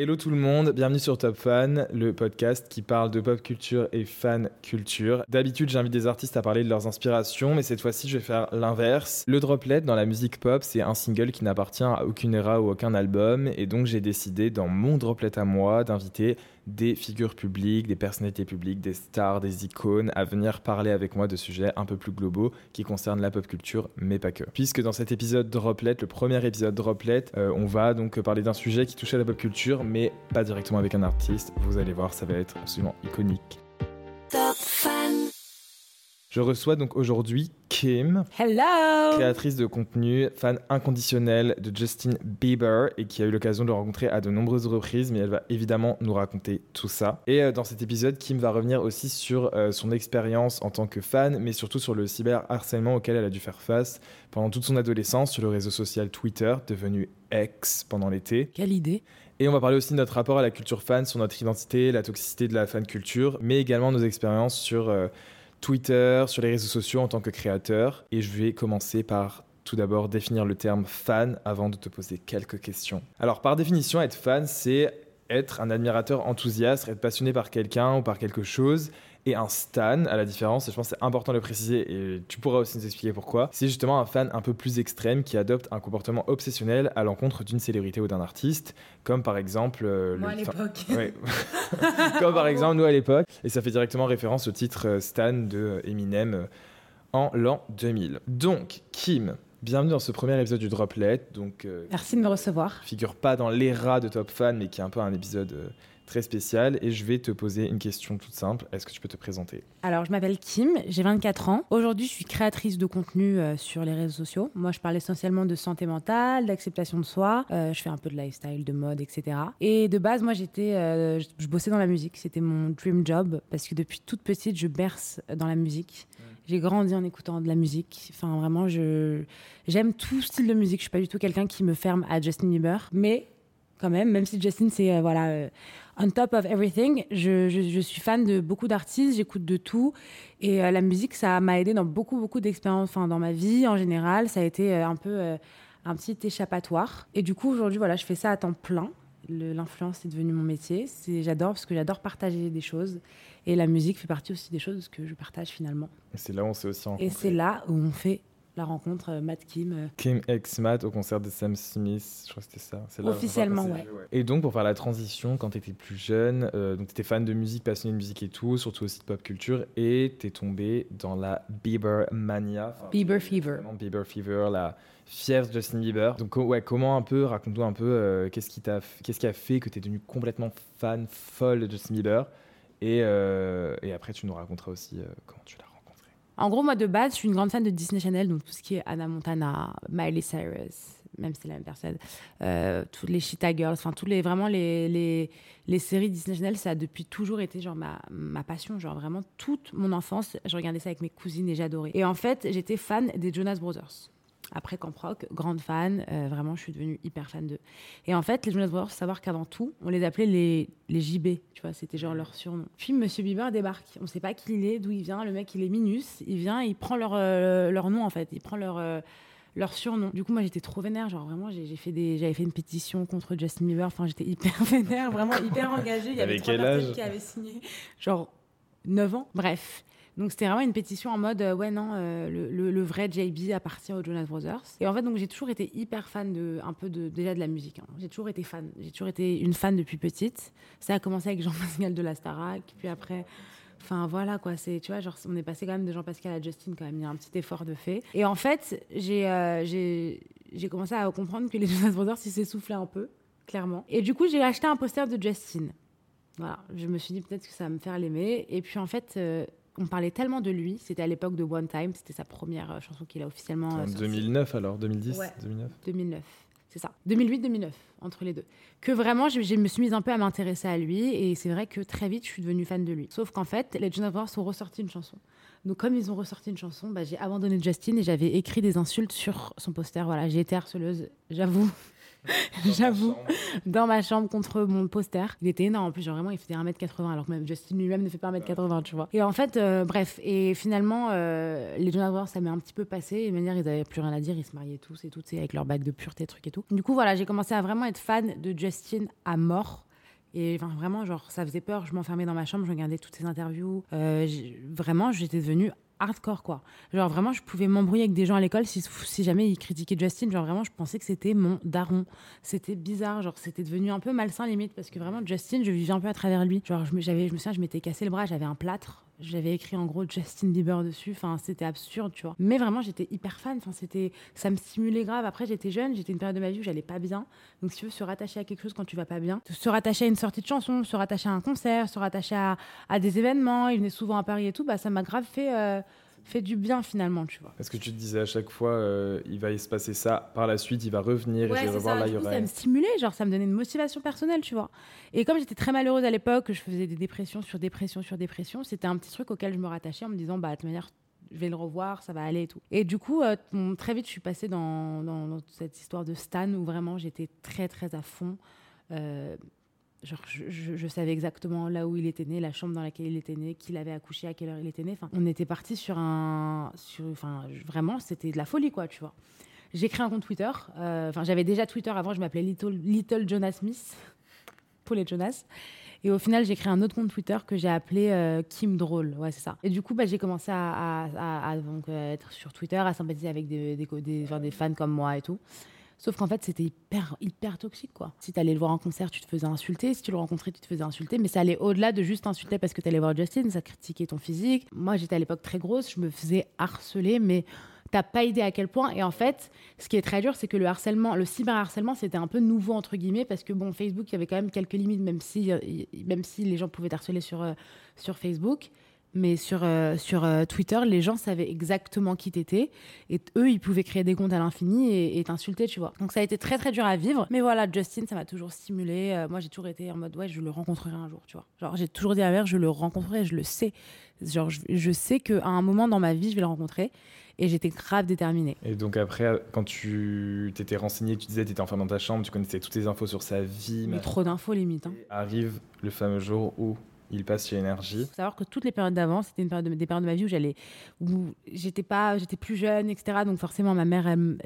Hello tout le monde, bienvenue sur Top Fan, le podcast qui parle de pop culture et fan culture. D'habitude, j'invite des artistes à parler de leurs inspirations, mais cette fois-ci, je vais faire l'inverse. Le droplet dans la musique pop, c'est un single qui n'appartient à aucune era ou aucun album, et donc j'ai décidé dans mon droplet à moi d'inviter des figures publiques, des personnalités publiques, des stars, des icônes à venir parler avec moi de sujets un peu plus globaux qui concernent la pop culture, mais pas que. Puisque dans cet épisode Droplet, le premier épisode Droplet, euh, on va donc parler d'un sujet qui touche à la pop culture, mais pas directement avec un artiste. Vous allez voir, ça va être absolument iconique. Je reçois donc aujourd'hui Kim. Hello Créatrice de contenu, fan inconditionnelle de Justin Bieber et qui a eu l'occasion de le rencontrer à de nombreuses reprises, mais elle va évidemment nous raconter tout ça. Et euh, dans cet épisode, Kim va revenir aussi sur euh, son expérience en tant que fan, mais surtout sur le cyberharcèlement auquel elle a dû faire face pendant toute son adolescence sur le réseau social Twitter, devenu X pendant l'été. Quelle idée et on va parler aussi de notre rapport à la culture fan, sur notre identité, la toxicité de la fan culture, mais également nos expériences sur euh, Twitter, sur les réseaux sociaux en tant que créateur. Et je vais commencer par tout d'abord définir le terme fan avant de te poser quelques questions. Alors par définition, être fan, c'est être un admirateur enthousiaste, être passionné par quelqu'un ou par quelque chose et un stan, à la différence, et je pense que c'est important de le préciser, et tu pourras aussi nous expliquer pourquoi, c'est justement un fan un peu plus extrême qui adopte un comportement obsessionnel à l'encontre d'une célébrité ou d'un artiste, comme par exemple... Euh, Moi à l'époque. Ouais. comme par exemple nous à l'époque, et ça fait directement référence au titre euh, Stan de euh, Eminem en l'an 2000. Donc, Kim, Bienvenue dans ce premier épisode du Droplet. Donc, Merci de me recevoir. Figure pas dans l'ERA de Top Fan, mais qui est un peu un épisode très spécial et je vais te poser une question toute simple. Est-ce que tu peux te présenter? Alors, je m'appelle Kim, j'ai 24 ans. Aujourd'hui, je suis créatrice de contenu euh, sur les réseaux sociaux. Moi, je parle essentiellement de santé mentale, d'acceptation de soi. Euh, je fais un peu de lifestyle, de mode, etc. Et de base, moi, j'étais, euh, je bossais dans la musique. C'était mon dream job parce que depuis toute petite, je berce dans la musique. J'ai grandi en écoutant de la musique. Enfin, vraiment, je j'aime tout style de musique. Je suis pas du tout quelqu'un qui me ferme à Justin Bieber, mais quand même, même si Justin, c'est voilà on top of everything, je, suis fan de beaucoup d'artistes, j'écoute de tout. Et euh, la musique, ça m'a aidé dans beaucoup, beaucoup d'expériences, enfin, dans ma vie en général. Ça a été euh, un peu euh, un petit échappatoire. Et du coup, aujourd'hui, voilà, je fais ça à temps plein. L'influence est devenu mon métier. J'adore parce que j'adore partager des choses. Et la musique fait partie aussi des choses que je partage finalement. Et c'est là où on s'est aussi rencontrés. Et c'est là où on fait la rencontre euh, Matt Kim. Euh. Kim ex Matt au concert de Sam Smith, je crois que c'était ça. Officiellement, ouais. Et donc, pour faire la transition, quand tu étais plus jeune, euh, donc tu étais fan de musique, passionné de musique et tout, surtout aussi de pop culture, et tu es tombé dans la Bieber mania. Bieber Fever. Bieber Fever, la fièvre de Justin Bieber. Donc, ouais, comment un peu, raconte-nous un peu, qu'est-ce qui, t'a, qu'est-ce qui a fait que tu es devenu complètement fan, folle de Justin Bieber? Et, et après, tu nous raconteras aussi comment tu l'as en gros, moi, de base, je suis une grande fan de Disney Channel, donc tout ce qui est Anna Montana, Miley Cyrus, même si c'est la même personne, euh, toutes les Cheetah Girls, enfin, tous les, vraiment les, les, les, séries Disney Channel, ça a depuis toujours été genre ma, ma passion, genre vraiment toute mon enfance, je regardais ça avec mes cousines et j'adorais. Et en fait, j'étais fan des Jonas Brothers. Après Camp Rock, grande fan, euh, vraiment, je suis devenue hyper fan d'eux. Et en fait, les Jonas Brothers, faut savoir qu'avant tout, on les appelait les, les JB, tu vois, c'était genre leur surnom. Puis Monsieur Bieber débarque, on sait pas qui il est, d'où il vient, le mec il est minus, il vient, il prend leur, euh, leur nom en fait, il prend leur, euh, leur surnom. Du coup, moi j'étais trop vénère, genre vraiment, j'ai j'ai fait des, j'avais fait une pétition contre Justin Bieber, enfin j'étais hyper vénère, vraiment hyper engagée. Il y avait Avec trois quel personnes âge qui avaient signé, genre 9 ans, bref. Donc c'était vraiment une pétition en mode euh, ouais non euh, le, vrai JB appartient aux Jonas Brothers. Et en fait donc j'ai toujours été hyper fan de un peu déjà de la musique. hein. J'ai toujours été fan. J'ai toujours été une fan depuis petite. Ça a commencé avec Jean-Pascal de la Starac, puis après Enfin voilà quoi, c'est tu vois genre on est passé quand même de Jean-Pascal à Justin quand même, il y a un petit effort de fait. Et en fait, j'ai euh, j'ai commencé à comprendre que les Jonas Brothers ils s'essoufflaient un peu, clairement. Et du coup, j'ai acheté un poster de Justin. Voilà, je me suis dit peut-être que ça va me faire l'aimer. Et puis en fait, on parlait tellement de lui. C'était à l'époque de One Time, c'était sa première euh, chanson qu'il a officiellement. euh, En sortie. 2009 alors, 2010, Ouais. 2009. 2009. C'est ça. 2008-2009, entre les deux. Que vraiment, je, je me suis mise un peu à m'intéresser à lui. Et c'est vrai que très vite, je suis devenue fan de lui. Sauf qu'en fait, les Jonas Brothers ont ressorti une chanson. Donc, comme ils ont ressorti une chanson, bah, j'ai abandonné Justin et j'avais écrit des insultes sur son poster. Voilà, j'ai été harceleuse, j'avoue. J'avoue, dans ma chambre contre mon poster. Il était énorme en plus, genre vraiment, il faisait 1m80, alors que même Justin lui-même ne fait pas 1m80, tu vois. Et en fait, euh, bref, et finalement, euh, les Jonas Brothers, ça m'est un petit peu passé. Et de manière, ils avaient plus rien à dire, ils se mariaient tous et tout, tu sais, avec leur bague de pureté, trucs et tout. Du coup, voilà, j'ai commencé à vraiment être fan de Justin à mort. Et enfin, vraiment, genre, ça faisait peur. Je m'enfermais dans ma chambre, je regardais toutes ses interviews. Euh, vraiment, j'étais devenue hardcore, quoi. Genre, vraiment, je pouvais m'embrouiller avec des gens à l'école si, jamais ils critiquaient Justin. Genre, vraiment, je pensais que c'était mon daron. C'était bizarre. Genre, c'était devenu un peu malsain, limite, parce que vraiment, Justin, je vivais un peu à travers lui. Genre, je j'avais, je me souviens, je m'étais cassé le bras, j'avais un plâtre. J'avais écrit en gros Justin Bieber dessus. Enfin, c'était absurde, tu vois. Mais vraiment, j'étais hyper fan. Enfin, c'était, ça me stimulait grave. Après, j'étais jeune, j'étais une période de ma vie où j'allais pas bien. Donc, si tu veux se rattacher à quelque chose quand tu vas pas bien, se rattacher à une sortie de chanson, se rattacher à un concert, se rattacher à, des événements, il venait souvent à Paris et tout, bah, ça m'a grave fait, euh, fait du bien finalement, tu vois. Est-ce que tu te disais à chaque fois, euh, il va y se passer ça, par la suite, il va revenir et je vais revoir ça. là, il y ça me stimulait, genre ça me donnait une motivation personnelle, tu vois. Et comme j'étais très malheureuse à l'époque, que je faisais des dépressions sur dépression sur dépression, c'était un petit truc auquel je me rattachais en me disant, bah, de toute manière, je vais le revoir, ça va aller et tout. Et du coup, euh, très vite, je suis passée dans, dans- dans cette histoire de Stan où vraiment j'étais très, très à fond. Euh, Genre, je, savais exactement là où il était né, la chambre dans laquelle il était né, qui l'avait accouché, à quelle heure il était né. Enfin, on était parti sur un, sur, enfin, vraiment, c'était de la folie, quoi, tu vois. J'ai créé un compte Twitter. euh, Enfin, j'avais déjà Twitter avant. Je m'appelais Little, Little Jonas Smith pour les Jonas. Et au final, j'ai créé un autre compte Twitter que j'ai appelé euh, Kim Drôle. Ouais, c'est ça. Et du coup, bah, j'ai commencé à, euh, être sur Twitter, à sympathiser avec des, des, des fans comme moi et tout. Sauf qu'en fait, c'était hyper, hyper toxique, quoi. Si t'allais le voir en concert, tu te faisais insulter. Si tu le rencontrais, tu te faisais insulter. Mais ça allait au-delà de juste insulter parce que t'allais voir Justin. Ça critiquait ton physique. Moi, j'étais à l'époque très grosse. Je me faisais harceler, mais t'as pas idée à quel point. Et en fait, ce qui est très dur, c'est que le harcèlement, le cyberharcèlement, c'était un peu nouveau, entre guillemets, parce que bon, Facebook, il y avait quand même quelques limites, même si, euh, même si les gens pouvaient harceler sur, euh, sur Facebook. Mais sur, euh, sur euh, Twitter, les gens savaient exactement qui t'étais. Et eux, ils pouvaient créer des comptes à l'infini et et t'insulter, tu vois. Donc ça a été très, très dur à vivre. Mais voilà, Justin, ça m'a toujours stimulé. Euh, moi, j'ai toujours été en mode, ouais, je le rencontrerai un jour, tu vois. Genre, j'ai toujours dit à ma mère, je le rencontrerai, je le sais. Genre, je, je sais qu'à un moment dans ma vie, je vais le rencontrer. Et j'étais grave déterminée. Et donc après, quand tu t'étais renseigné, tu disais, tu étais enfin dans ta chambre, tu connaissais toutes les infos sur sa vie. Mais mais trop d'infos, limite. Hein. Arrive le fameux jour où il passe chez Énergie. faut savoir que toutes les périodes d'avant, c'était une période de- des périodes de ma vie où j'allais, où j'étais pas, j'étais plus jeune, etc. Donc forcément, ma mère, elle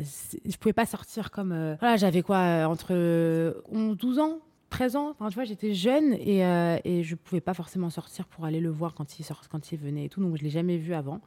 je pouvais pas sortir comme, euh, voilà, j'avais quoi, euh, entre 11, 12 ans. 13 ans, enfin, tu vois, j'étais jeune et, euh, et je pouvais pas forcément sortir pour aller le voir quand il, sort, quand il venait et tout, donc je l'ai jamais vu avant.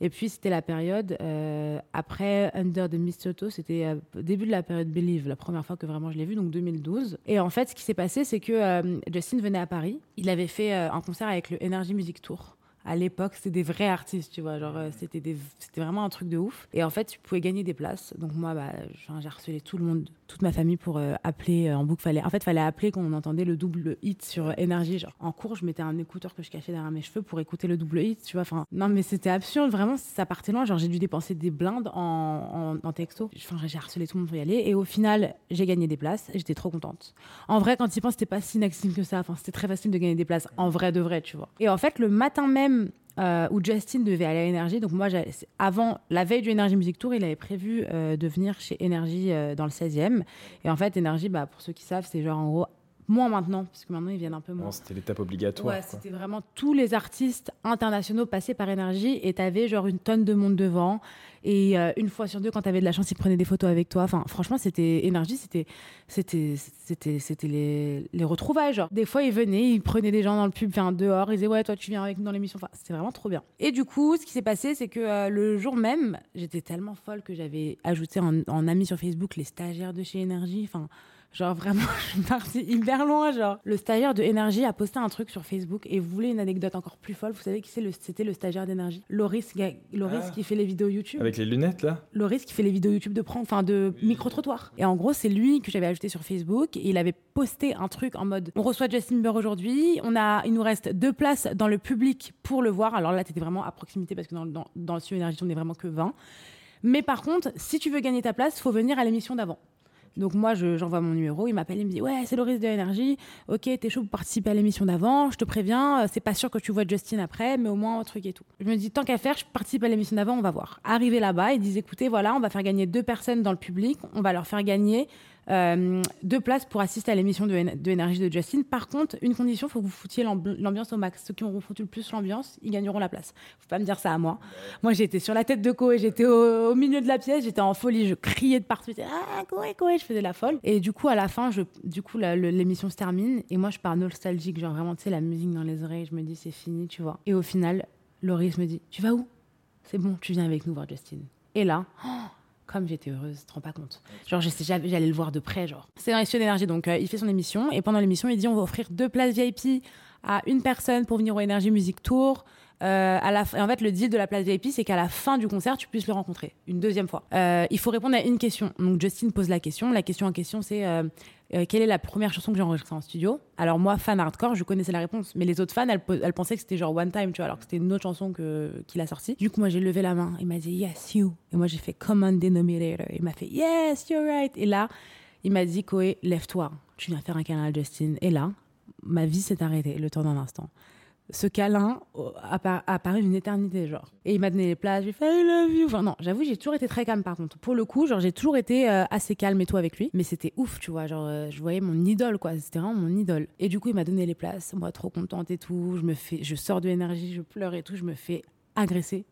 Et puis c'était la période euh, après Under the Mistletoe, c'était euh, au début de la période Believe, la première fois que vraiment je l'ai vu, donc 2012. Et en fait, ce qui s'est passé, c'est que euh, Justin venait à Paris, il avait fait un concert avec le Energy Music Tour. À l'époque, c'était des vrais artistes, tu vois, genre c'était des- c'était vraiment un truc de ouf. Et en fait, tu pouvais gagner des places. Donc moi, bah, j'ai harcelé tout le monde, toute ma famille pour euh, appeler euh, en boucle. Fallait, en fait, fallait appeler quand on entendait le double hit sur énergie. Genre en cours, je mettais un écouteur que je cachais derrière mes cheveux pour écouter le double hit, tu vois. Enfin, non, mais c'était absurde, vraiment, ça partait loin. Genre j'ai dû dépenser des blindes en, en, texto. Enfin, j'ai harcelé tout le monde pour y aller. Et au final, j'ai gagné des places. J'étais trop contente. En vrai, quand tu y penses, c'était pas si inaccessible que ça. Enfin, c'était très facile de gagner des places en vrai de vrai, tu vois. Et en fait, le matin même euh, où Justin devait aller à Énergie. Donc moi, avant, la veille du Énergie Music Tour, il avait prévu euh, de venir chez Énergie euh, dans le 16e. Et en fait, Énergie, bah, pour ceux qui savent, c'est genre en gros moins maintenant, parce que maintenant ils viennent un peu moins. C'était l'étape obligatoire. Ouais, c'était vraiment tous les artistes internationaux passés par Énergie et t'avais genre une tonne de monde devant. Et euh, une fois sur deux, quand t'avais de la chance, ils prenaient des photos avec toi. Enfin, franchement, c'était Énergie, c'était, c'était, c'était, c'était les, les retrouvailles. Genre, des fois, ils venaient, ils prenaient des gens dans le pub, enfin, dehors, ils disaient ouais, toi, tu viens avec nous dans l'émission. Enfin, c'était vraiment trop bien. Et du coup, ce qui s'est passé, c'est que euh, le jour même, j'étais tellement folle que j'avais ajouté en, en ami sur Facebook les stagiaires de chez Énergie. Enfin. Genre vraiment, je suis partie hyper loin. Genre, le stagiaire de Énergie a posté un truc sur Facebook et vous voulez une anecdote encore plus folle Vous savez qui c'est le- C'était le stagiaire d'Énergie, Loris, Ga- Loris Ah. qui fait les vidéos YouTube. Avec les lunettes là? Loris qui fait les vidéos YouTube de prank, enfin de micro-trottoir. Et en gros, c'est lui que j'avais ajouté sur Facebook. Et il avait posté un truc en mode on reçoit Justin Bieber aujourd'hui, on a, il nous reste deux places dans le public pour le voir. Alors là, t'étais vraiment à proximité parce que dans, dans, dans le studio Énergie, on est vraiment que 20. Mais par contre, si tu veux gagner ta place, faut venir à l'émission d'avant. Donc moi, je- j'envoie mon numéro, il m'appelle, il me dit ouais, c'est Loris de Énergie. Ok, t'es chaud pour participer à l'émission d'avant. Je te préviens, euh, c'est pas sûr que tu vois Justin après, mais au moins un truc et tout. Je me dis tant qu'à faire, je participe à l'émission d'avant, on va voir. Arrivé là-bas, ils disent écoutez, voilà, on va faire gagner deux personnes dans le public, on va leur faire gagner euh, deux places pour assister à l'émission de, de Énergie de Justin. Par contre, une condition, faut que vous foutiez l'ambi- l'ambiance au max. Ceux qui auront foutu le plus l'ambiance, ils gagneront la place. Faut pas me dire ça à moi. Moi, j'étais sur la tête de Koé, j'étais au, milieu de la pièce, j'étais en folie, je criais de partout, ah Koé, Koé, je faisais la folle. Et du coup, à la fin, du coup, l'émission se termine et moi, je pars nostalgique, genre vraiment, tu sais, la musique dans les oreilles, je me dis c'est fini, tu vois. Et au final, Loris me dit tu vas où? C'est bon, tu viens avec nous voir Justin. Et là. Comme j'étais heureuse, tu te rends pas compte. Genre, j'allais le voir de près, genre. C'est dans les studios d'énergie, donc euh, il fait son émission, et pendant l'émission, il dit on va offrir deux places VIP à une personne pour venir au Energy Music Tour. Euh, à la et en fait, le deal de la place VIP, c'est qu'à la fin du concert, tu puisses le rencontrer une deuxième fois. Euh, il faut répondre à une question. Donc, Justin pose la question. La question en question, c'est euh, quelle est la première chanson que j'ai enregistrée en studio? Alors, moi, fan hardcore, je connaissais la réponse, mais les autres fans, elles, pensaient que c'était genre One Time, tu vois, alors que c'était une autre chanson qu'il a sortie. Du coup, moi, j'ai levé la main. Il m'a dit Yes, you. Et moi, j'ai fait Common Denominator. Il m'a fait Yes, you're right. Et là, il m'a dit Koé, lève-toi. Tu viens faire un à Justin. Et là, ma vie s'est arrêtée le temps d'un instant ce câlin a, par- a paru une éternité, genre. Et il m'a donné les places, j'ai fait I love you. Enfin, non, j'avoue, j'ai toujours été très calme par contre. Pour le coup, genre, j'ai toujours été euh, assez calme et tout avec lui. Mais c'était ouf, tu vois. Genre, euh, je voyais mon idole, quoi. C'était vraiment mon idole. Et du coup, il m'a donné les places. Moi, trop contente et tout. Je me fais, je sors de l'énergie, je pleure et tout. Je me fais agresser.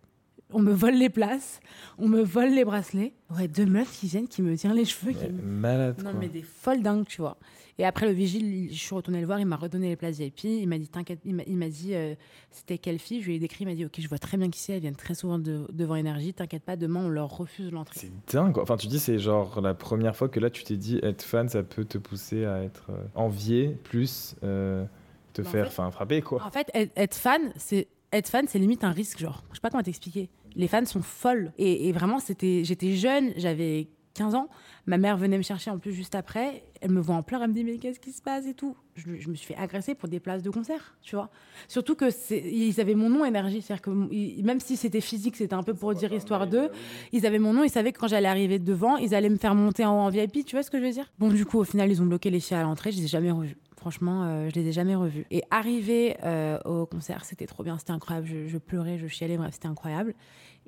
On me vole les places. On me vole les bracelets. Ouais, deux meufs qui viennent, qui me tirent les cheveux, qui Mais me Malade non, quoi. mais des folles dingues, tu vois. Et après le vigile, il- je suis retournée le voir, il m'a redonné les places VIP. Il m'a dit, t'inquiète, il m'a- dit, euh, c'était quelle fille? Je lui ai décrit, il m'a dit, ok, je vois très bien qui c'est, elles viennent très souvent de- devant Énergie, t'inquiète pas, demain on leur refuse l'entrée. C'est dingue quoi. Enfin, tu dis, c'est genre la première fois que là, tu t'es dit être fan, ça peut te pousser à être euh, envié, plus euh, te Bah, en faire fait- enfin frapper quoi. En fait, être, être fan, c'est être fan, c'est limite un risque, genre. Je sais pas comment t'expliquer. Les fans sont folles. Et, et vraiment, c'était, j'étais jeune, j'avais 15 ans. Ma mère venait me chercher en plus juste après. Elle me voit en pleurs, elle me dit mais qu'est-ce qui se passe et tout. Je, me suis fait agresser pour des places de concert, tu vois. Surtout que ils avaient mon nom énergie, c'est-à-dire que même si c'était physique, c'était un peu pour dire histoire d'eux. Ils avaient mon nom, ils savaient que quand j'allais arriver devant, ils allaient me faire monter en en VIP, tu vois ce que je veux dire Bon, du coup, au final, ils ont bloqué les filles à l'entrée, je les ai jamais revus. Franchement, euh, je les ai jamais revus. Et arrivé euh, au concert, c'était trop bien, c'était incroyable. Je, je pleurais, je chialais, bref, c'était incroyable.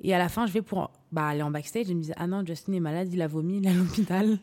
Et à la fin, je vais pour bah, aller en backstage. Je me disais, ah non, Justin est malade, il a vomi, il est à l'hôpital.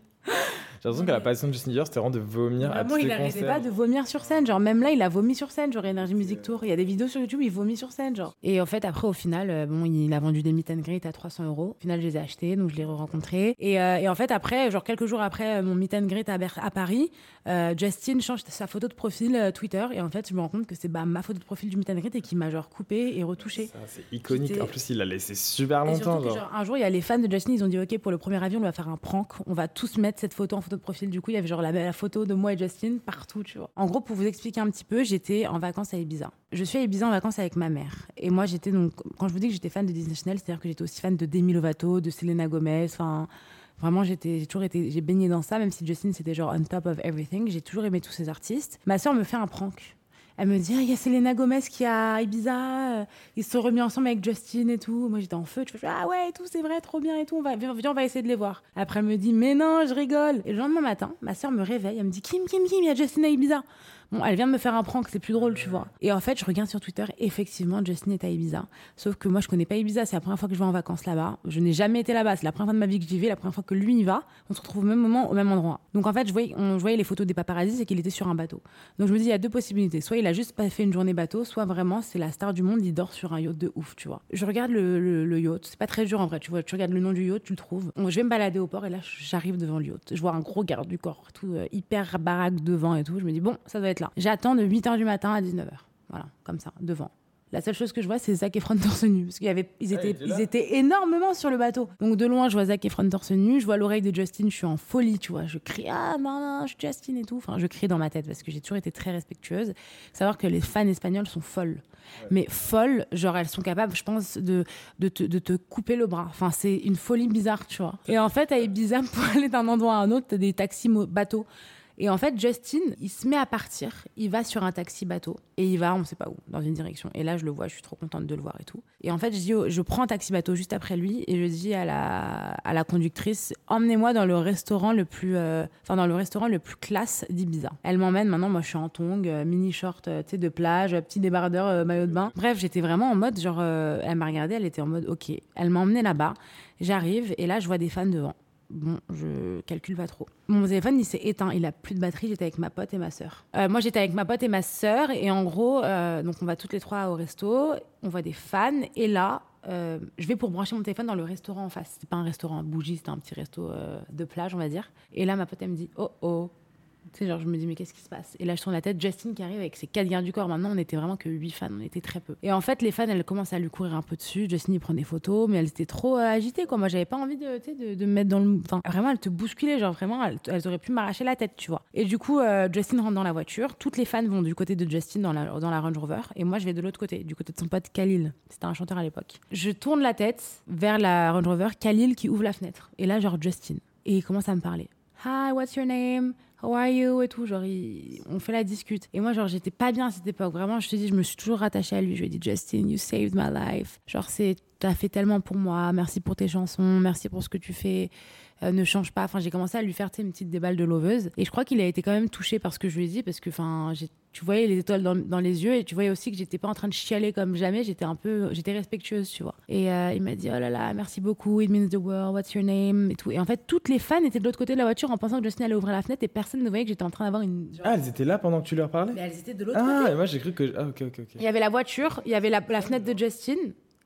J'ai l'impression que la passion de Justin Bieber, c'était vraiment de vomir à tous il les n'arrêtait concerts. pas de vomir sur scène. Genre, même là, il a vomi sur scène. Genre, Energy Music Tour. Il y a des vidéos sur YouTube, il vomit sur scène. Genre. Et en fait, après, au final, euh, bon, il a vendu des meet and greet à 300 euros. Au final, je les ai achetés, donc je l'ai rencontré. Et, euh, et en fait, après, genre quelques jours après euh, mon meet and greet à, Ber- à Paris, euh, Justin change sa photo de profil euh, Twitter. Et en fait, je me rends compte que c'est bah, ma photo de profil du meet and greet et qu'il m'a genre coupé et retouché. Ça, C'est iconique. En plus, il l'a laissé super longtemps. surtout que, genre. genre, un jour, il y a les fans de Justin, ils ont dit Ok, pour le premier avion, on va faire un prank. On va tous mettre cette photo en de profil. Du coup, il y avait genre la, la photo de moi et Justin partout, tu vois. En gros, pour vous expliquer un petit peu, j'étais en vacances à Ibiza. Je suis à Ibiza en vacances avec ma mère. Et moi, j'étais donc, quand je vous dis que j'étais fan de Disney Channel, c'est-à-dire que j'étais aussi fan de Demi Lovato, de Selena Gomez, enfin. Vraiment, j'ai toujours été, j'ai baigné dans ça, même si Justin c'était genre on top of everything. J'ai toujours aimé tous ces artistes. Ma sœur me fait un prank. Elle me dit, ah, il y a Selena Gomez qui a Ibiza, euh, ils se sont remis ensemble avec Justin et tout. Moi, j'étais en feu, je fais, ah ouais, tout, c'est vrai, trop bien et tout, on va, viens, on va essayer de les voir. Après, elle me dit, mais non, je rigole. Et le lendemain matin, ma soeur me réveille, elle me dit, Kim, Kim, Kim, il y a Justin à Ibiza. Bon, elle vient de me faire un prank, c'est plus drôle, tu vois. Et en fait, je regarde sur Twitter, effectivement, Justin est à Ibiza. Sauf que moi, je connais pas Ibiza, c'est la première fois que je vais en vacances là-bas. Je n'ai jamais été là-bas, c'est la première fois de ma vie que j'y vais, la première fois que lui y va. On se retrouve au même moment, au même endroit. Donc en fait, je voyais, on, je les photos des paparazzis, c'est qu'il était sur un bateau. Donc je me dis, il y a deux possibilités. Soit juste pas fait une journée bateau, soit vraiment, c'est la star du monde, il dort sur un yacht de ouf, tu vois. Je regarde le, yacht, c'est pas très dur en vrai, tu vois. Tu regardes le nom du yacht, tu le trouves. Je vais me balader au port et là, j'arrive devant le yacht. Je vois un gros garde du corps, tout euh, hyper baraque devant et tout. Je me dis, bon, ça doit être là. J'attends de 8h du matin à 19h. Voilà, comme ça, devant. La seule chose que je vois, c'est Zac Efron torse nu. Parce qu'ils ils étaient, ils étaient énormément sur le bateau. Donc de loin, je vois Zac Efron torse nu. Je vois l'oreille de Justin. Je suis en folie, tu vois. Je crie Ah, non, je suis Justin et tout. Enfin, je crie dans ma tête parce que j'ai toujours été très respectueuse. Savoir que les fans espagnols sont folles. Mais folles, genre elles sont capables, je pense, de, de, te, de te couper le bras. Enfin, c'est une folie bizarre, tu vois. Et en fait, à Ibiza, pour aller d'un endroit à un autre, t'as des taxis bateaux. Et en fait, Justin, il se met à partir, il va sur un taxi bateau et il va, on sait pas où, dans une direction. Et là, je le vois, je suis trop contente de le voir et tout. Et en fait, je, dis, je prends un taxi bateau juste après lui et je dis à la, à la conductrice, emmenez-moi dans le restaurant le plus, euh, dans le restaurant le plus classe d'Ibiza. Elle m'emmène. Maintenant, moi, je suis en tongs, euh, mini short, euh, tu sais, de plage, petit débardeur, maillot de bain. Bref, j'étais vraiment en mode, genre, elle m'a regardé, elle était en mode, ok. Elle m'a là-bas. J'arrive et là, je vois des fans devant. Bon, je calcule pas trop. Mon téléphone, il s'est éteint. Il a plus de batterie. J'étais avec ma pote et ma sœur. Euh, moi, j'étais avec ma pote et ma sœur. Et en gros, euh, donc on va toutes les trois au resto. On voit des fans. Et là, euh, je vais pour brancher mon téléphone dans le restaurant en face. C'était pas un restaurant bougie, c'était un petit resto de plage, on va dire. Et là, ma pote, elle me dit Oh oh. Tu sais, genre, je me dis, mais qu'est-ce qui se passe? Et là, je tourne la tête, Justin qui arrive avec ses quatre gardes du corps. Maintenant, on était vraiment que huit fans, on était très peu. Et en fait, les fans, elles commencent à lui courir un peu dessus. Justin, il prend des photos, mais elles étaient trop euh, agitées, quoi. Moi, j'avais pas envie de, de, me mettre dans le. Enfin, vraiment, elles te bousculaient, genre, vraiment, elles, elles auraient pu m'arracher la tête, tu vois. Et du coup, euh, Justin rentre dans la voiture. Toutes les fans vont du côté de Justin dans la, dans la Range Rover. Et moi, je vais de l'autre côté, du côté de son pote Khalil. C'était un chanteur à l'époque. Je tourne la tête vers la Range Rover, Khalil qui ouvre la fenêtre. Et là, genre, Justin. Et il commence à me parler. Hi, what's your name? How are you? Et tout. Genre, il- on fait la discute. Et moi, genre, j'étais pas bien à cette époque. Vraiment, je te dis, je me suis toujours rattachée à lui. Je lui ai dit, Justin, you saved my life. Genre, c'est, t'as fait tellement pour moi. Merci pour tes chansons. Merci pour ce que tu fais. Euh, ne change pas. Enfin, j'ai commencé à lui faire une petite déballe de loveuse. Et je crois qu'il a été quand même touché par ce que je lui ai dit parce que, enfin, tu voyais les étoiles dans, dans les yeux et tu voyais aussi que j'étais pas en train de chialer comme jamais. J'étais un peu, j'étais respectueuse, tu vois. Et euh, il m'a dit, oh là là, merci beaucoup. It means the world. What's your name? Et tout. Et en fait, toutes les fans étaient de l'autre côté de la voiture en pensant que Justin allait ouvrir la fenêtre et personne ne voyait que j'étais en train d'avoir une. Ah, elles étaient là pendant que tu leur parlais Mais elles étaient de l'autre Ah, côté. et moi j'ai cru que. Ah, ok, ok, ok. Il y avait la voiture, il y avait la, la fenêtre de Justin.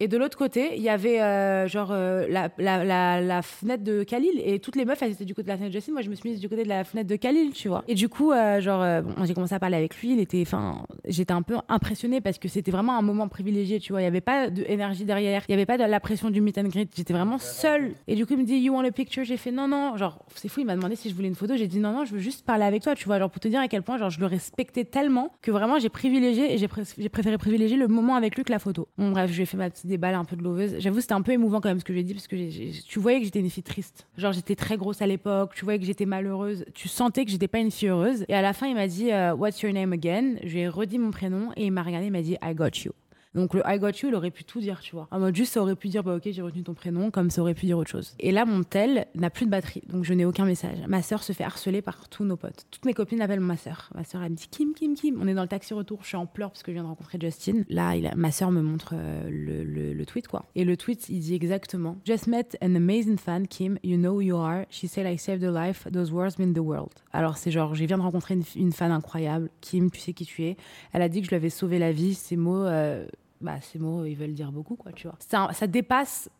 Et de l'autre côté, il y avait euh, genre euh, la, la, la, fenêtre de Khalil et toutes les meufs elles étaient du côté de la fenêtre de Justin. Moi, je me suis mise du côté de la fenêtre de Khalil, tu vois. Et du coup, euh, genre, j'ai commencé à parler avec lui. Il était, enfin, j'étais un peu impressionnée parce que c'était vraiment un moment privilégié, tu vois. Il y avait pas d'énergie derrière, il y avait pas de la pression du meet and greet. J'étais vraiment seule. Et du coup, il me dit, You want a picture? J'ai fait non, non. Genre, c'est fou. Il m'a demandé si je voulais une photo. J'ai dit non, non. Je veux juste parler avec toi, tu vois. Genre pour te dire à quel point, genre, je le respectais tellement que vraiment j'ai privilégié et j'ai pré- j'ai préféré privilégier le moment avec lui que la photo. Bon, bref, je lui ai fait ma déballe un peu de loveuse. J'avoue, c'était un peu émouvant quand même ce que j'ai dit parce que tu voyais que j'étais une fille triste. Genre, j'étais très grosse à l'époque. Tu voyais que j'étais malheureuse. Tu sentais que j'étais pas une fille heureuse. Et à la fin, il m'a dit euh, What's your name again? Je lui ai redit mon prénom et il m'a regardé. Il m'a dit I got you. Donc le I got you, il aurait pu tout dire, tu vois. En mode juste, ça aurait pu dire, bah ok, j'ai retenu ton prénom, comme ça aurait pu dire autre chose. Et là, mon tel n'a plus de batterie, donc je n'ai aucun message. Ma sœur se fait harceler par tous nos potes. Toutes mes copines l'appellent ma sœur. Ma sœur, elle me dit Kim, Kim, Kim. On est dans le taxi retour, je suis en pleurs parce que je viens de rencontrer Justin. Là, a- ma sœur me montre euh, le, le- tweet, quoi. Et le tweet, il dit exactement Just met an amazing fan, Kim. You know who you are. She said I saved her life. Those words mean the world. Alors, c'est genre, je viens de rencontrer une, une fan incroyable. Kim, tu sais qui tu es. Elle a dit que je lui avais sauvé la vie. Ces mots. euh, bah, ces mots, ils veulent dire beaucoup, quoi, tu vois. Ça, ça dépasse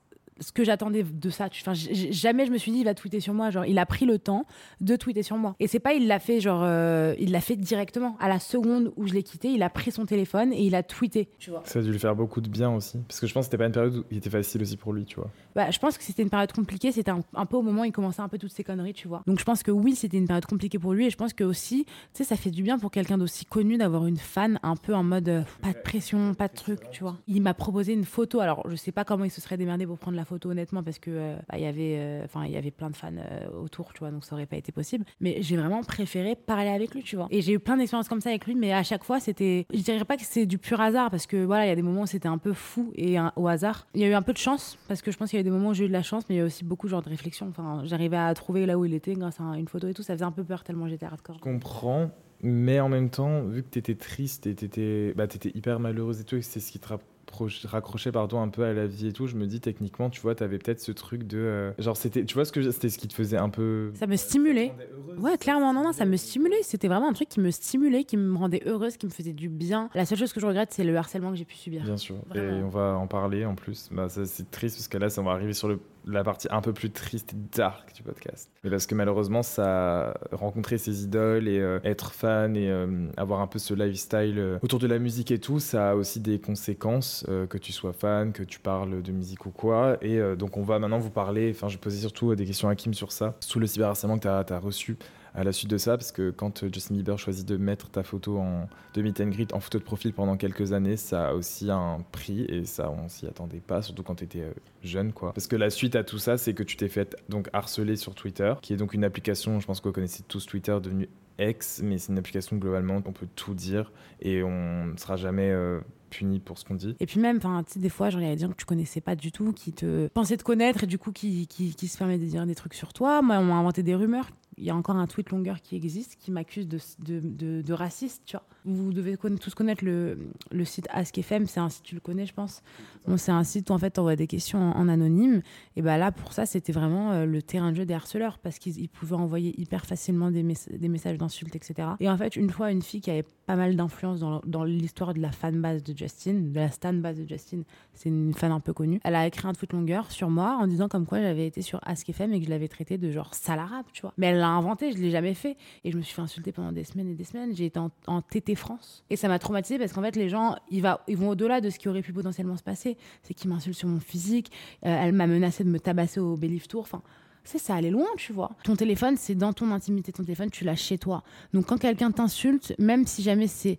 ce que j'attendais de ça. Enfin, jamais je me suis dit, il va tweeter sur moi. Genre, il a pris le temps de tweeter sur moi. Et c'est pas, il l'a fait, genre, euh, il l'a fait directement. À la seconde où je l'ai quitté, il a pris son téléphone et il a tweeté, tu vois. Ça a dû lui faire beaucoup de bien aussi. Parce que je pense que c'était pas une période où il était facile aussi pour lui, tu vois. Bah, je pense que c'était une période compliquée. C'était un, un peu au moment où il commençait un peu toutes ces conneries, tu vois. Donc je pense que oui, c'était une période compliquée pour lui. Et je pense que aussi, tu sais, ça fait du bien pour quelqu'un d'aussi connu d'avoir une fan un peu en mode euh, pas de pression, pas de truc, tu vois. Il m'a proposé une photo. Alors je sais pas comment il se serait démerdé pour prendre la photo honnêtement parce que euh, bah, il y avait, euh, enfin il y avait plein de fans euh, autour, tu vois, donc ça aurait pas été possible. Mais j'ai vraiment préféré parler avec lui, tu vois. Et j'ai eu plein d'expériences comme ça avec lui, mais à chaque fois c'était, je dirais pas que c'est du pur hasard parce que voilà, il y a des moments où c'était un peu fou et au hasard. Il y a eu un peu de chance parce que je pense qu'il y a eu des moments où j'ai eu de la chance, mais il y a aussi beaucoup genre de réflexion. Enfin, j'arrivais à trouver là où il était grâce à une photo et tout. Ça faisait un peu peur tellement j'étais hardcore. Je comprends, mais en même temps, vu que t'étais triste et t'étais bah, hyper malheureuse et tout, et c'est ce qui te raccrochait pardon, un peu à la vie et tout, je me dis techniquement, tu vois, t'avais peut-être ce truc de. euh, genre, c'était. Tu vois ce que c'était ce qui te faisait un peu. Ça me stimulait. Ouais, clairement, non, non, ça me stimulait. C'était vraiment un truc qui me stimulait, qui me rendait heureuse, qui me faisait du bien. La seule chose que je regrette, c'est le harcèlement que j'ai pu subir. Bien sûr. Et on va en parler en plus. Bah, ça, c'est triste parce que là, ça, on va arriver sur le, la partie un peu plus triste et dark du podcast. Mais parce que malheureusement, ça rencontrer ses idoles et euh, être fan et euh, avoir un peu ce lifestyle euh, autour de la musique et tout, ça a aussi des conséquences, que tu sois fan, que tu parles de musique ou quoi. Et donc, on va maintenant vous parler. Enfin, je poser surtout des questions à Kim sur ça, sous le cyberharcèlement que tu as, reçu à la suite de ça, parce que quand euh, Justin Bieber choisit de mettre ta photo en de meet and en photo de profil pendant quelques années, ça a aussi un prix et ça on s'y attendait pas, surtout quand tu étais jeune quoi. Parce que la suite à tout ça, c'est que tu t'es fait donc harceler sur Twitter, qui est donc une application, je pense que vous connaissez tous Twitter, devenue X, mais c'est une application globalement, on peut tout dire et on ne sera jamais euh, puni pour ce qu'on dit. Et puis même, des fois, genre, il des gens que tu connaissais pas du tout, qui te pensaient te connaître et du coup, qui, se permettent de dire des trucs sur toi. Moi, on m'a inventé des rumeurs. Il y a encore un tweet longueur qui existe qui m'accuse de, de, de, de raciste, tu vois. Vous devez conna- tous connaître le, le site AskFM, c'est un site, tu le connais, je pense. Bon, c'est un site où en fait, envoies des questions en, en anonyme. Et ben là, pour ça, c'était vraiment euh, le terrain de jeu des harceleurs parce qu'ils ils pouvaient envoyer hyper facilement des, des messages d'insultes, etc. Et en fait, une fois, une fille qui avait pas mal d'influence dans, l'histoire de la fanbase de Justin, de la stanbase de Justin, c'est une fan un peu connue, elle a écrit un tweet longueur sur moi en disant comme quoi j'avais été sur AskFM et que je l'avais traité de genre sale arabe, tu vois. Mais elle l'a inventé, je l'ai jamais fait. Et je me suis fait insulter pendant des semaines et des semaines. J'ai été en, TT France. Et ça m'a traumatisée parce qu'en fait, les gens, ils, vont au-delà de ce qui aurait pu potentiellement se passer. C'est qu'ils m'insultent sur mon physique. Euh, elle m'a menacé de me tabasser au Believe Tour. Enfin, c'est ça allait loin, tu vois. Ton téléphone, c'est dans ton intimité. Ton téléphone, tu l'as chez toi. Donc quand quelqu'un t'insulte, même si jamais c'est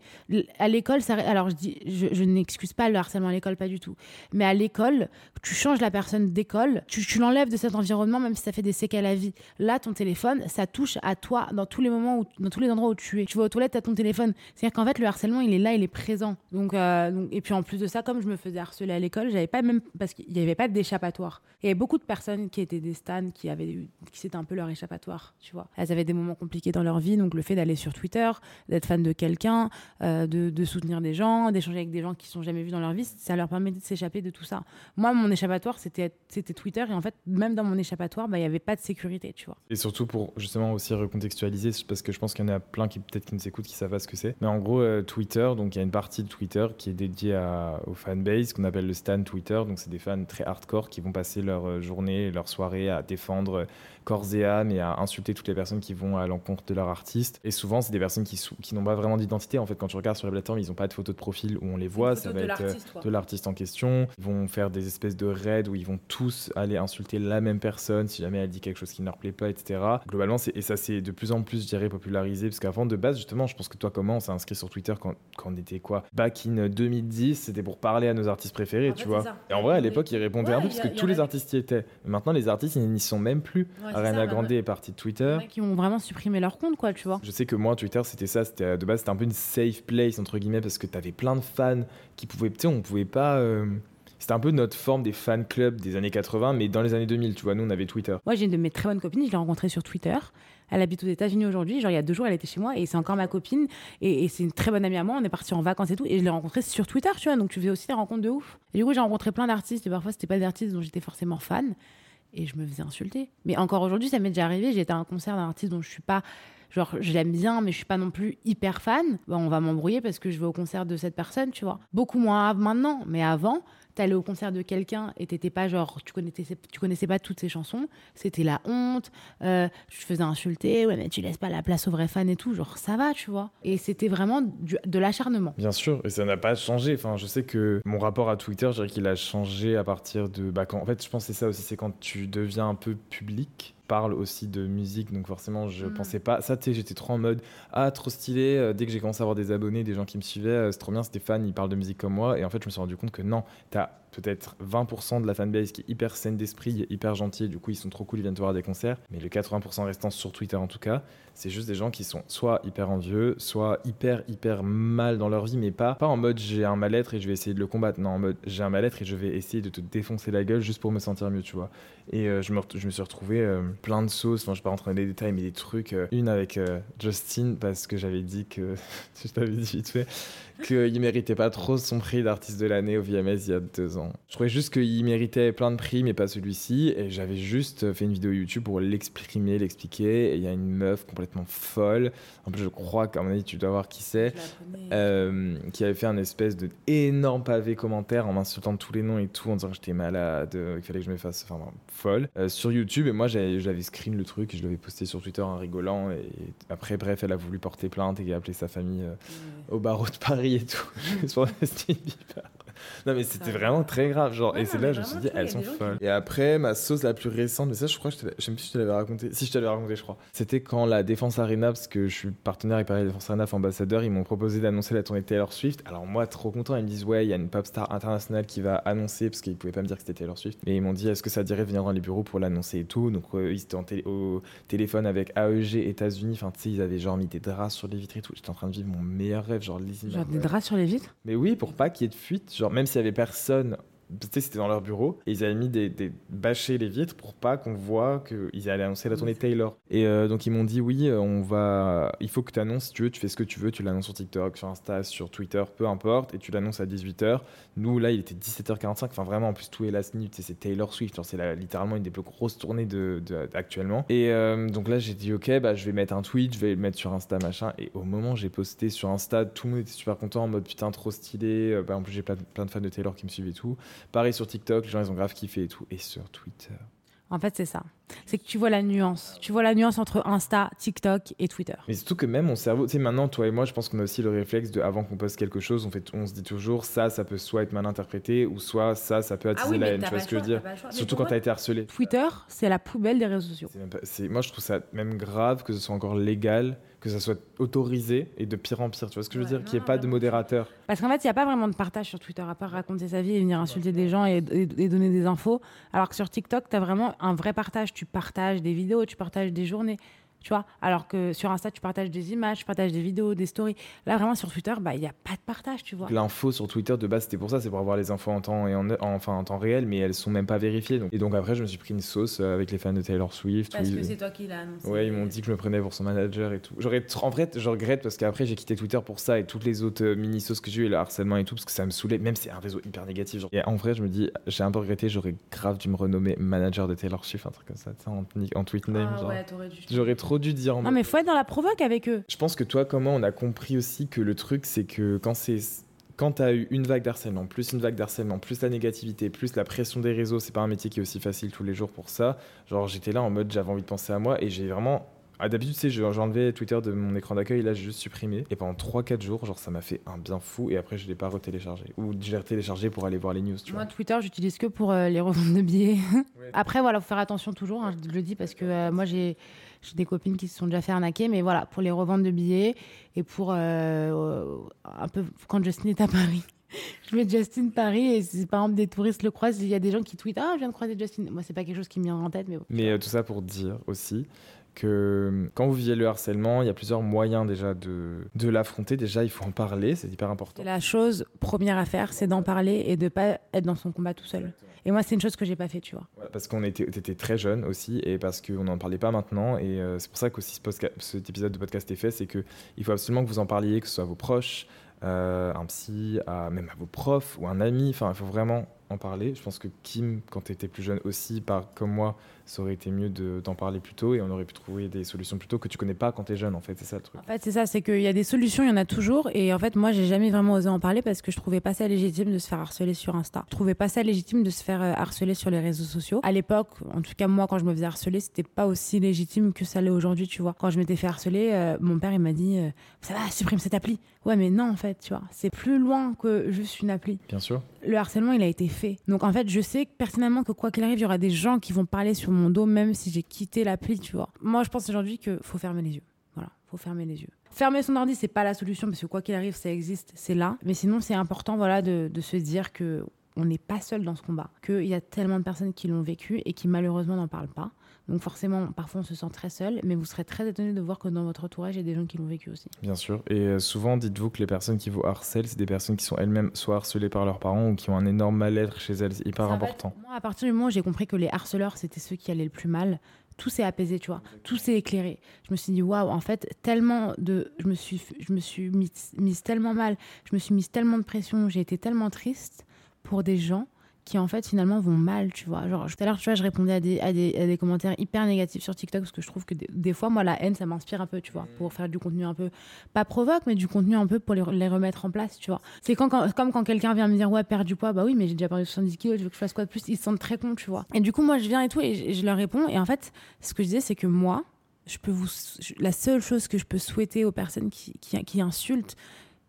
à l'école, ça. Alors je dis, je, je n'excuse pas le harcèlement à l'école, pas du tout. Mais à l'école, tu changes la personne d'école, tu, tu l'enlèves de cet environnement, même si ça fait des séquelles à vie. Là, ton téléphone, ça touche à toi dans tous les moments, où, dans tous les endroits où tu es. Tu vas aux toilettes, t'as ton téléphone. C'est-à-dire qu'en fait, le harcèlement, il est là, il est présent. Euh, donc, et puis en plus de ça, comme je me faisais harceler à l'école, j'avais pas même parce qu'il n'y avait pas d'échappatoire. Il y avait beaucoup de personnes qui étaient des stans, qui qui c'était un peu leur échappatoire, tu vois. Elles avaient des moments compliqués dans leur vie, donc le fait d'aller sur Twitter, d'être fan de quelqu'un, euh, de, soutenir des gens, d'échanger avec des gens qui sont jamais vus dans leur vie, ça leur permet de s'échapper de tout ça. Moi, mon échappatoire, c'était Twitter, et en fait, même dans mon échappatoire, bah, il y avait pas de sécurité, tu vois. Et surtout pour justement aussi recontextualiser, parce que je pense qu'il y en a plein qui peut-être qui nous écoutent qui savent pas ce que c'est. Mais en gros, euh, Twitter, donc il y a une partie de Twitter qui est dédiée à, aux fanbase, qu'on appelle le stan Twitter. Donc c'est des fans très hardcore qui vont passer leur euh, journée, leur soirée à défendre euh, corps et âme et à insulter toutes les personnes qui vont à l'encontre de leur artiste. Et souvent, c'est des personnes qui, n'ont pas vraiment d'identité. En fait, quand tu regardes sur la plateforme, ils n'ont pas de photo de profil où on les voit. Ça va être euh, de l'artiste en question. Ils vont faire des espèces de raids où ils vont tous aller insulter la même personne si jamais elle dit quelque chose qui ne leur plaît pas, etc. Globalement, et ça c'est de plus en plus, je dirais, popularisé. Parce qu'avant, de base, justement, je pense que toi, comment on s'est inscrit sur Twitter quand, quand on était quoi? Back in 2010, c'était pour parler à nos artistes préférés, En tu fait, vois. Et en vrai, à l'époque, ils répondaient Ouais, un peu parce que tous les artistes y étaient. Maintenant, les artistes, ils n'y sont même plus. c'est Ariana ça, Grande maintenant. est partie de Twitter. Qui ont vraiment supprimé leur compte, quoi, tu vois. Je sais que moi, Twitter, c'était ça. C'était de base, c'était un peu une safe place entre guillemets parce que t'avais plein de fans qui pouvaient, tu sais, on pouvait pas. euh, C'était un peu notre forme des fan clubs des années 80, mais dans les années 2000, tu vois, nous, on avait Twitter. Moi, j'ai une de mes très bonnes copines, je l'ai rencontrée sur Twitter. Elle habite aux États-Unis aujourd'hui. Genre, il y a deux jours, elle était chez moi et c'est encore ma copine. Et, et c'est une très bonne amie à moi. On est partis en vacances et tout. Et je l'ai rencontrée sur Twitter, tu vois. Donc, tu fais aussi des rencontres de ouf. Et du coup, j'ai rencontré plein d'artistes. Et parfois, c'était pas des artistes dont j'étais forcément fan. Et je me faisais insulter. Mais encore aujourd'hui, ça m'est déjà arrivé. J'étais à un concert d'un artiste dont je suis pas. Genre, je l'aime bien, mais je suis pas non plus hyper fan. Bah, on va m'embrouiller parce que je vais au concert de cette personne, tu vois. Beaucoup moins maintenant. Mais avant, t'allais au concert de quelqu'un et t'étais pas genre, tu connaissais, tu connaissais pas toutes ses chansons. C'était la honte. Euh, je faisais insulter. Ouais, mais tu laisses pas la place aux vrais fans et tout. Genre, ça va, tu vois. Et c'était vraiment de l'acharnement. Bien sûr, et ça n'a pas changé. Enfin, je sais que mon rapport à Twitter, je dirais qu'il a changé à partir de. Bah, en fait, je pense c'est ça aussi, c'est quand tu deviens un peu public. Parle aussi de musique, donc forcément, je Mm. pensais pas. Ça, tu j'étais trop en mode Ah, trop stylé. Euh, Dès que j'ai commencé à avoir des abonnés, des gens qui me suivaient, euh, c'est trop bien, fan, ils parlent de musique comme moi. Et en fait, je me suis rendu compte que non, t'as peut-être 20% de la fanbase qui est hyper saine d'esprit, hyper gentil, du coup ils sont trop cool, ils viennent te voir à des concerts. Mais le 80% restant sur Twitter en tout cas, c'est juste des gens qui sont soit hyper envieux, soit hyper hyper mal dans leur vie, mais pas, pas en mode j'ai un mal-être et je vais essayer de le combattre. Non, en mode j'ai un mal-être et je vais essayer de te défoncer la gueule juste pour me sentir mieux, tu vois. Et euh, je, me, je me suis retrouvé euh, plein de sauces, enfin je vais pas rentrer dans les détails, mais des trucs. euh, une avec Justin, parce que j'avais dit que, je t'avais dit vite fait, qu'il méritait pas trop son prix d'artiste de l'année au VMS il y a deux ans. Je trouvais juste qu'il méritait plein de prix, mais pas celui-ci. Et j'avais juste fait une vidéo YouTube pour l'exprimer, l'expliquer. Et il y a une meuf complètement folle. En plus, je crois qu'à mon avis, tu dois voir qui c'est. euh, qui avait fait un espèce de énorme pavé commentaire en m'insultant de tous les noms et tout, en disant que j'étais malade, euh, qu'il fallait que je me fasse, enfin, folle, euh, sur YouTube. Et moi, j'avais screen le truc et je l'avais posté sur Twitter en rigolant. Et après, bref, elle a voulu porter plainte et appelé sa famille euh, au barreau de Paris et tout. pour Justin Bieber. Non mais c'était vraiment très grave genre et c'est là mais je me suis dit elles sont folles. Et après ma sauce la plus récente mais ça je crois que je, je sais même plus si je te l'avais raconté. Si je te l'avais raconté je crois. C'était quand la Défense Arena parce que je suis partenaire avec Paris Défense Arena ambassadeur ils m'ont proposé d'annoncer la tournée Taylor Swift. Alors moi trop content ils me disent ouais il y a une pop star internationale qui va annoncer parce qu'ils pouvaient pas me dire que c'était Taylor Swift. Et ils m'ont dit est-ce que ça dirait de venir dans les bureaux pour l'annoncer et tout? Donc euh, ils étaient en télé- au téléphone avec AEG États-Unis. Enfin tu sais ils avaient genre mis des draps sur les vitres et tout. J'étais en train de vivre mon meilleur rêve genre les Genre des draps sur les vitres? Mais oui, pour pas qu'il y ait de fuite. Genre, même s'il y avait personne, c'était dans leur bureau, et ils avaient mis des, des bâchés les vitres pour pas qu'on voit qu'ils allaient annoncer la tournée de Taylor. Et euh, donc, ils m'ont dit, oui, euh, on va. Il faut que tu annonces, si tu veux, tu fais ce que tu veux, tu l'annonces sur TikTok, sur Insta, sur Twitter, peu importe, et tu l'annonces à 18h. Nous, là, il était 17h45, enfin, vraiment, en plus, tout est last minute, c'est Taylor Swift, c'est littéralement une des plus grosses tournées de, de- actuellement. Et euh, donc là, j'ai dit, ok, bah, je vais mettre un tweet, je vais le mettre sur Insta, machin. Et au moment j'ai posté sur Insta, tout le monde était super content, en mode putain, trop stylé. Bah, en plus, j'ai plein, plein de fans de Taylor qui me suivent et tout. Pareil sur TikTok, les gens, ils ont grave kiffé et tout. Et sur Twitter. En fait, c'est ça. C'est que tu vois la nuance. Tu vois la nuance entre Insta, TikTok et Twitter. Mais surtout que même mon cerveau, tu sais, maintenant, toi et moi, je pense qu'on a aussi le réflexe de, avant qu'on poste quelque chose, on, fait, on se dit toujours, ça, ça peut soit être mal interprété, ou soit ça, ça peut attiser la haine. Tu vois ce que je veux dire Surtout quand t'as été harcelé. Twitter, c'est la poubelle des réseaux sociaux. Pas- moi, je trouve ça même grave que ce soit encore légal, que ça soit autorisé, et de pire en pire. Tu vois ce que je veux dire Qu'il n'y ait pas de modérateur. Parce qu'en fait, il n'y a pas vraiment de partage sur Twitter, à part raconter sa vie et venir insulter des gens et, et- et donner des infos. Alors que sur TikTok, tu as vraiment un vrai partage. Tu partages des vidéos, tu partages des journées. Tu vois Alors que sur Insta, tu partages des images, tu partages des vidéos, des stories. Là, vraiment, sur Twitter, bah, il n'y a pas de partage, tu vois. L'info sur Twitter de base c'était pour ça, c'est pour avoir les infos en temps et en, en- enfin en temps réel, mais elles sont même pas vérifiées. donc. Et donc après je me suis pris une sauce euh, avec les fans de Taylor Swift. où ils- toi qui l'as annoncé. Ouais, ils m'ont dit que je me prenais pour son manager et tout. J'aurais en fait, je regrette parce qu'après j'ai quitté Twitter pour ça et toutes les autres euh, mini sauces que j'ai eu et le harcèlement et tout parce que ça me saoulait. Même c'est un réseau hyper négatif. genre. Et en vrai, je me dis, j'ai un peu regretté. J'aurais grave dû me renommer manager de Taylor Swift, un truc comme ça, en, en tweet name. genre. t'aurais dû. J'aurais trop dû dire. en Non, mais faut être dans la provoque avec eux. Je pense que toi, comment on a compris aussi que le truc, c'est que quand c'est quand t'as eu une vague d'harcèlement, plus une vague d'harcèlement, plus la négativité, plus la pression des réseaux, c'est pas un métier qui est aussi facile tous les jours pour ça. Genre j'étais là en mode j'avais envie de penser à moi et j'ai vraiment ah, d'habitude, tu sais, je- j'enlevais Twitter de mon écran d'accueil, là, j'ai juste supprimé. Et pendant 3-4 jours, genre, ça m'a fait un bien fou. Et après, je l'ai pas retéléchargé. Ou j'ai retéléchargé pour aller voir les news, tu Moi, vois. Twitter, j'utilise que pour euh, les reventes de billets. Après, voilà, faut faire attention toujours. hein, je le dis parce que euh, moi, j'ai j'ai des copines qui se sont déjà fait arnaquer. Mais voilà, pour les reventes de billets et pour euh, un peu quand Justin est à Paris. Je mets Justin Paris et si par exemple des touristes le croisent, il y a des gens qui tweetent Ah, je viens de croiser Justin. Moi, c'est pas quelque chose qui me vient en tête, mais bon. Mais euh, tout ça pour dire aussi que euh, quand vous viviez le harcèlement, il y a plusieurs moyens déjà de, de l'affronter. Déjà, il faut en parler, c'est hyper important. La chose première à faire, c'est d'en parler et de pas être dans son combat tout seul. Et moi, c'est une chose que j'ai pas fait, tu vois. Ouais, parce qu'on était, t'étais très jeune aussi et parce qu'on n'en parlait pas maintenant. Et euh, c'est pour ça qu'aussi ce cet épisode de podcast est fait, c'est qu'il faut absolument que vous en parliez, que ce soit à vos proches, euh, un psy, à, même à vos profs ou un ami. Enfin, il faut vraiment en parler. Je pense que Kim, quand tu étais plus jeune aussi, par, comme moi, ça aurait été mieux de- d'en parler plus tôt et on aurait pu trouver des solutions plus tôt que tu connais pas quand tu es jeune, en fait. C'est ça le truc. En fait, c'est ça, c'est qu'il y a des solutions, il y en a toujours. Et en fait, moi, j'ai jamais vraiment osé en parler parce que je trouvais pas ça légitime de se faire harceler sur Insta. Je trouvais pas ça légitime de se faire euh, harceler sur les réseaux sociaux. À l'époque, en tout cas, moi, quand je me faisais harceler, c'était pas aussi légitime que ça l'est aujourd'hui, tu vois. Quand je m'étais fait harceler, euh, mon père, il m'a dit euh, Ça va, supprime cette appli. Ouais, mais non, en fait, tu vois. C'est plus loin que juste une appli Bien sûr. le harcèlement, il a été fait. Donc en fait, je sais personnellement que quoi qu'il arrive, il y aura des gens qui vont parler sur mon dos, même si j'ai quitté l'appli, tu vois. Moi, je pense aujourd'hui qu'il faut fermer les yeux. Voilà, faut fermer les yeux. Fermer son ordi, c'est pas la solution, parce que quoi qu'il arrive, ça existe, c'est là. Mais sinon, c'est important, voilà, de, de se dire que on n'est pas seul dans ce combat, qu'il y a tellement de personnes qui l'ont vécu et qui malheureusement n'en parlent pas. Donc forcément, parfois on se sent très seul, mais vous serez très étonné de voir que dans votre entourage, il y a des gens qui l'ont vécu aussi. Bien sûr. Et euh, souvent, dites-vous que les personnes qui vous harcèlent, c'est des personnes qui sont elles-mêmes soit harcelées par leurs parents ou qui ont un énorme mal-être chez elles. C'est hyper Ça important. moi, à partir du moment où j'ai compris que les harceleurs, c'était ceux qui allaient le plus mal, tout s'est apaisé, tu vois. Tout s'est éclairé. Je me suis dit, waouh, en fait, tellement de. Je me suis, je me suis mise, mise tellement mal, je me suis mise tellement de pression, j'ai été tellement triste pour des gens qui, en fait, finalement, vont mal, tu vois. Genre, tout à l'heure, tu vois, je répondais à des, à des, à des commentaires hyper négatifs sur TikTok parce que je trouve que des, fois, moi, la haine, ça m'inspire un peu, tu vois, pour faire du contenu un peu. Pas provoque, mais du contenu un peu pour les, les remettre en place, tu vois. C'est quand, comme quand quelqu'un vient me dire, ouais, perds du poids, bah oui, mais j'ai déjà perdu 70 kilos, tu veux que je fasse quoi de plus? Ils se sentent très cons, tu vois. Et du coup, moi, je viens et tout, et je, je leur réponds. Et en fait, ce que je disais, c'est que moi, je peux vous, la seule chose que je peux souhaiter aux personnes qui, qui insultent,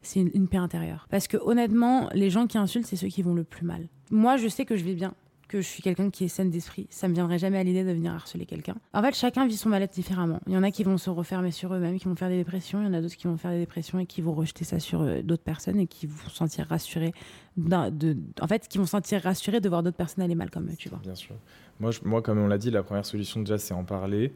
c'est une, paix intérieure. Parce que honnêtement, les gens qui insultent, c'est ceux qui vont le plus mal. Moi, je sais que je vais bien, que je suis quelqu'un qui est saine d'esprit. Ça me viendrait jamais à l'idée de venir harceler quelqu'un. En fait, chacun vit son mal-être différemment. Il y en a qui vont se refermer sur eux-mêmes, qui vont faire des dépressions. Il y en a d'autres qui vont faire des dépressions et qui vont rejeter ça sur euh, d'autres personnes et qui vont se sentir rassurés. en fait, qui vont se sentir rassurés de voir d'autres personnes aller mal comme eux, tu vois. Bien sûr. Moi, moi, comme on l'a dit, la première solution déjà, c'est en parler.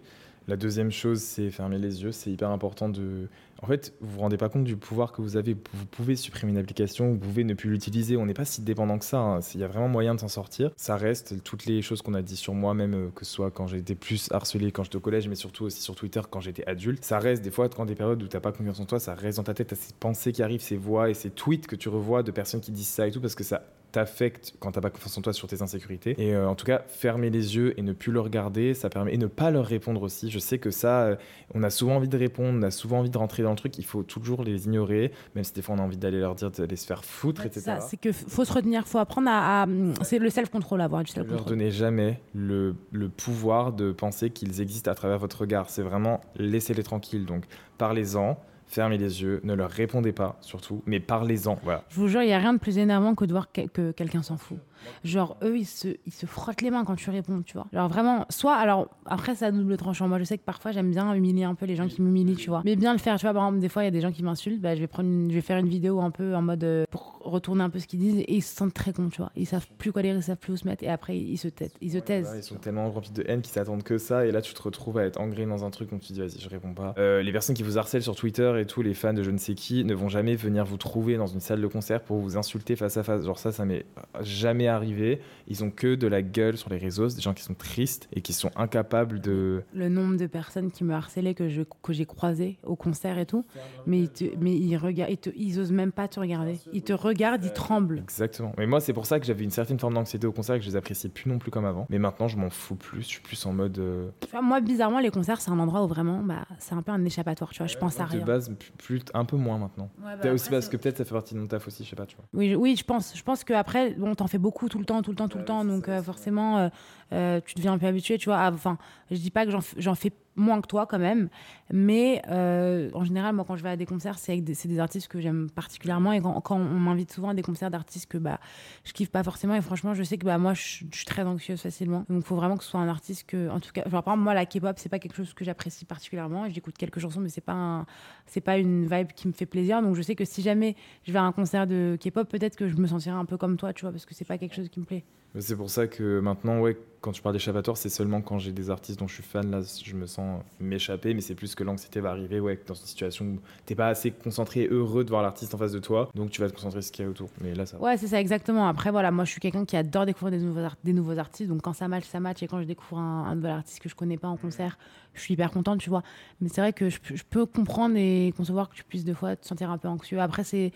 La deuxième chose, c'est fermer les yeux. C'est hyper important de. En fait, vous vous rendez pas compte du pouvoir que vous avez. Vous pouvez supprimer une application, vous pouvez ne plus l'utiliser. On n'est pas si dépendant que ça. hein. Il y a vraiment moyen de s'en sortir. Ça reste toutes les choses qu'on a dit sur moi, même euh, que ce soit quand été plus harcelé quand j'étais au collège, mais surtout aussi sur Twitter quand j'étais adulte. Ça reste des fois, quand des périodes où t'as pas confiance en toi, ça reste dans ta tête. T'as ces pensées qui arrivent, ces voix et ces tweets que tu revois de personnes qui disent ça et tout parce que ça t'affecte quand t'as pas confiance en toi sur tes insécurités. Et euh, en tout cas, fermer les yeux et ne plus le regarder, ça permet et ne pas leur répondre aussi. Je sais que ça, euh, on a souvent envie de répondre, on a souvent envie de rentrer dans le truc. Il faut toujours les ignorer, même si des fois on a envie d'aller leur dire d'aller se faire foutre, etc. ça, c'est que faut se retenir, faut apprendre à. à- c'est le self-control, avoir du Ne leur donnez jamais le, le pouvoir de penser qu'ils existent à travers votre regard. C'est vraiment laissez-les tranquilles. Donc parlez-en, fermez les yeux, ne leur répondez pas surtout, mais parlez-en. Voilà. Je vous jure, il n'y a rien de plus énervant que de voir que, que quelqu'un s'en fout. Genre, eux, ils se, ils se frottent les mains quand tu réponds, tu vois. Genre, vraiment, soit, alors, après, à double tranchant. Moi, je sais que parfois, j'aime bien humilier un peu les gens qui m'humilient, tu vois. Mais bien le faire, tu vois. Par exemple, des fois, il y a des gens qui m'insultent, bah, je vais prendre une- je vais faire une vidéo un peu en mode euh, pour retourner un peu ce qu'ils disent et ils se sentent très cons, tu vois. Ils savent plus quoi dire, ils savent plus où se mettre et après, ils se taisent. Ils se taisent. Ils sont tellement remplis de haine qu'ils s'attendent que ça. Et là, tu te retrouves à être engré dans un truc où tu te dis, vas-y, je réponds pas. Euh, les personnes qui vous harcèlent sur Twitter et tous les fans de je ne sais qui ne vont jamais venir vous trouver dans une salle de concert pour vous insulter face à face. Genre, ça, ça m'est jamais arrivé. Ils ont que de la gueule sur les réseaux. Des gens qui sont tristes et qui sont incapables de. le nombre de personnes qui me harcelaient que je que j'ai croisées au concert et tout mais ils te, mais ils regardent ils, te- ils osent même pas te regarder ils te regardent ils tremblent Exactement. Mais moi, c'est pour ça que j'avais une certaine forme d'anxiété au concert et que je les appréciais plus non plus comme avant. Mais maintenant, je m'en fous plus. Je suis plus en mode. euh, Tu vois, moi bizarrement les concerts c'est un endroit où vraiment bah c'est un peu un échappatoire tu vois je pense à de rien base, plus, un peu moins maintenant. Ouais, bah, aussi parce que peut-être ça fait partie de mon taf aussi, je sais pas, tu vois. oui je, oui je pense je pense que après bon t'en fais beaucoup tout le temps tout le temps tout le temps. donc euh, forcément euh, tu deviens un peu habitué tu vois. Ah, enfin je dis pas que j'en fais moins que toi quand même. Mais euh, en général moi quand je vais à des concerts c'est des, des artistes que j'aime particulièrement. Et quand, on m'invite souvent à des concerts d'artistes que bah je kiffe pas forcément. Et franchement je sais que bah moi je, suis très anxieuse facilement. Donc il faut vraiment que ce soit un artiste que en tout cas genre par exemple moi la K-pop c'est pas quelque chose que j'apprécie particulièrement. J'écoute quelques chansons mais c'est pas c'est pas une vibe qui me fait plaisir. Donc je sais que si jamais je vais à un concert de K-pop peut-être que je me sentirai un peu comme toi tu vois parce que c'est pas quelque chose qui me plaît. C'est pour ça que maintenant, ouais, quand tu parles d'échappatoire, c'est seulement quand j'ai des artistes dont je suis fan, là, je me sens m'échapper, mais c'est plus que l'anxiété va arriver, ouais, dans une situation où t'es pas assez concentré heureux de voir l'artiste en face de toi, donc tu vas te concentrer sur ce qu'il y a autour. Mais là, ça va. Ouais, c'est ça, exactement. Après, voilà, moi, je suis quelqu'un qui adore découvrir des nouveaux, des nouveaux artistes. Donc, quand ça match, ça match. Et quand je découvre un, un nouvel artiste que je connais pas en concert, je suis hyper contente, tu vois. Mais c'est vrai que je, peux- je peux comprendre et concevoir que tu puisses, des fois, te sentir un peu anxieux. Après, c'est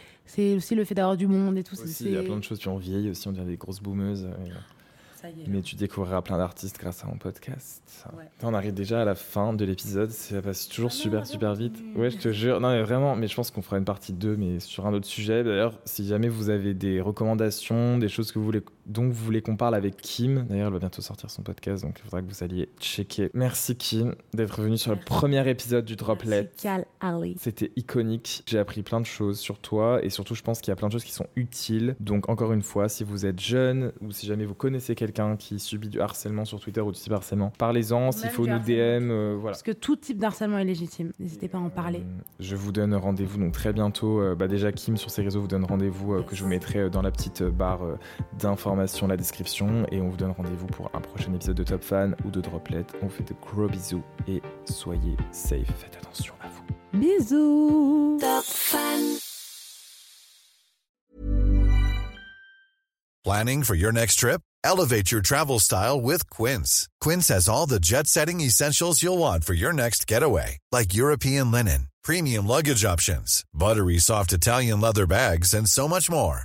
aussi le fait d'avoir du monde et tout. il y a plein de choses, tu en vieilles aussi, on devient des grosses boomeuses. euh, Ça y est. Mais tu découvriras plein d'artistes grâce à mon podcast. Ouais. On arrive déjà à la fin de l'épisode. Ça passe toujours Ah super, super vite. Ouais, je te jure. Non, mais vraiment, mais je pense qu'on fera une partie 2, mais sur un autre sujet. D'ailleurs, si jamais vous avez des recommandations, des choses que vous voulez dont vous voulez qu'on parle avec Kim. D'ailleurs, elle va bientôt sortir son podcast, donc il faudra que vous alliez checker. Merci Kim d'être venue sur le premier épisode du Droplet. C'était iconique. J'ai appris plein de choses sur toi et surtout, je pense qu'il y a plein de choses qui sont utiles. Donc, encore une fois, si vous êtes jeune ou si jamais vous connaissez quelqu'un qui subit du harcèlement sur Twitter ou du cyberharcèlement, parlez-en. S'il faut nous. DM, euh, voilà. Parce que tout type d'harcèlement est légitime. N'hésitez pas à en parler. Euh, Je vous donne rendez-vous donc très bientôt. Euh, bah déjà Kim sur ses réseaux vous donne rendez-vous que je vous mettrai dans la petite barre euh, d'informations, la description et on vous donne rendez-vous pour un prochain épisode de Top Fan ou de Droplet. On vous fait de gros bisous et soyez safe. Faites attention à vous. Bisous. Planning for your next trip? Elevate your travel style with Quince. Quince has all the jet setting essentials you'll want for your next getaway, like European linen, premium luggage options, buttery soft Italian leather bags, and so much more.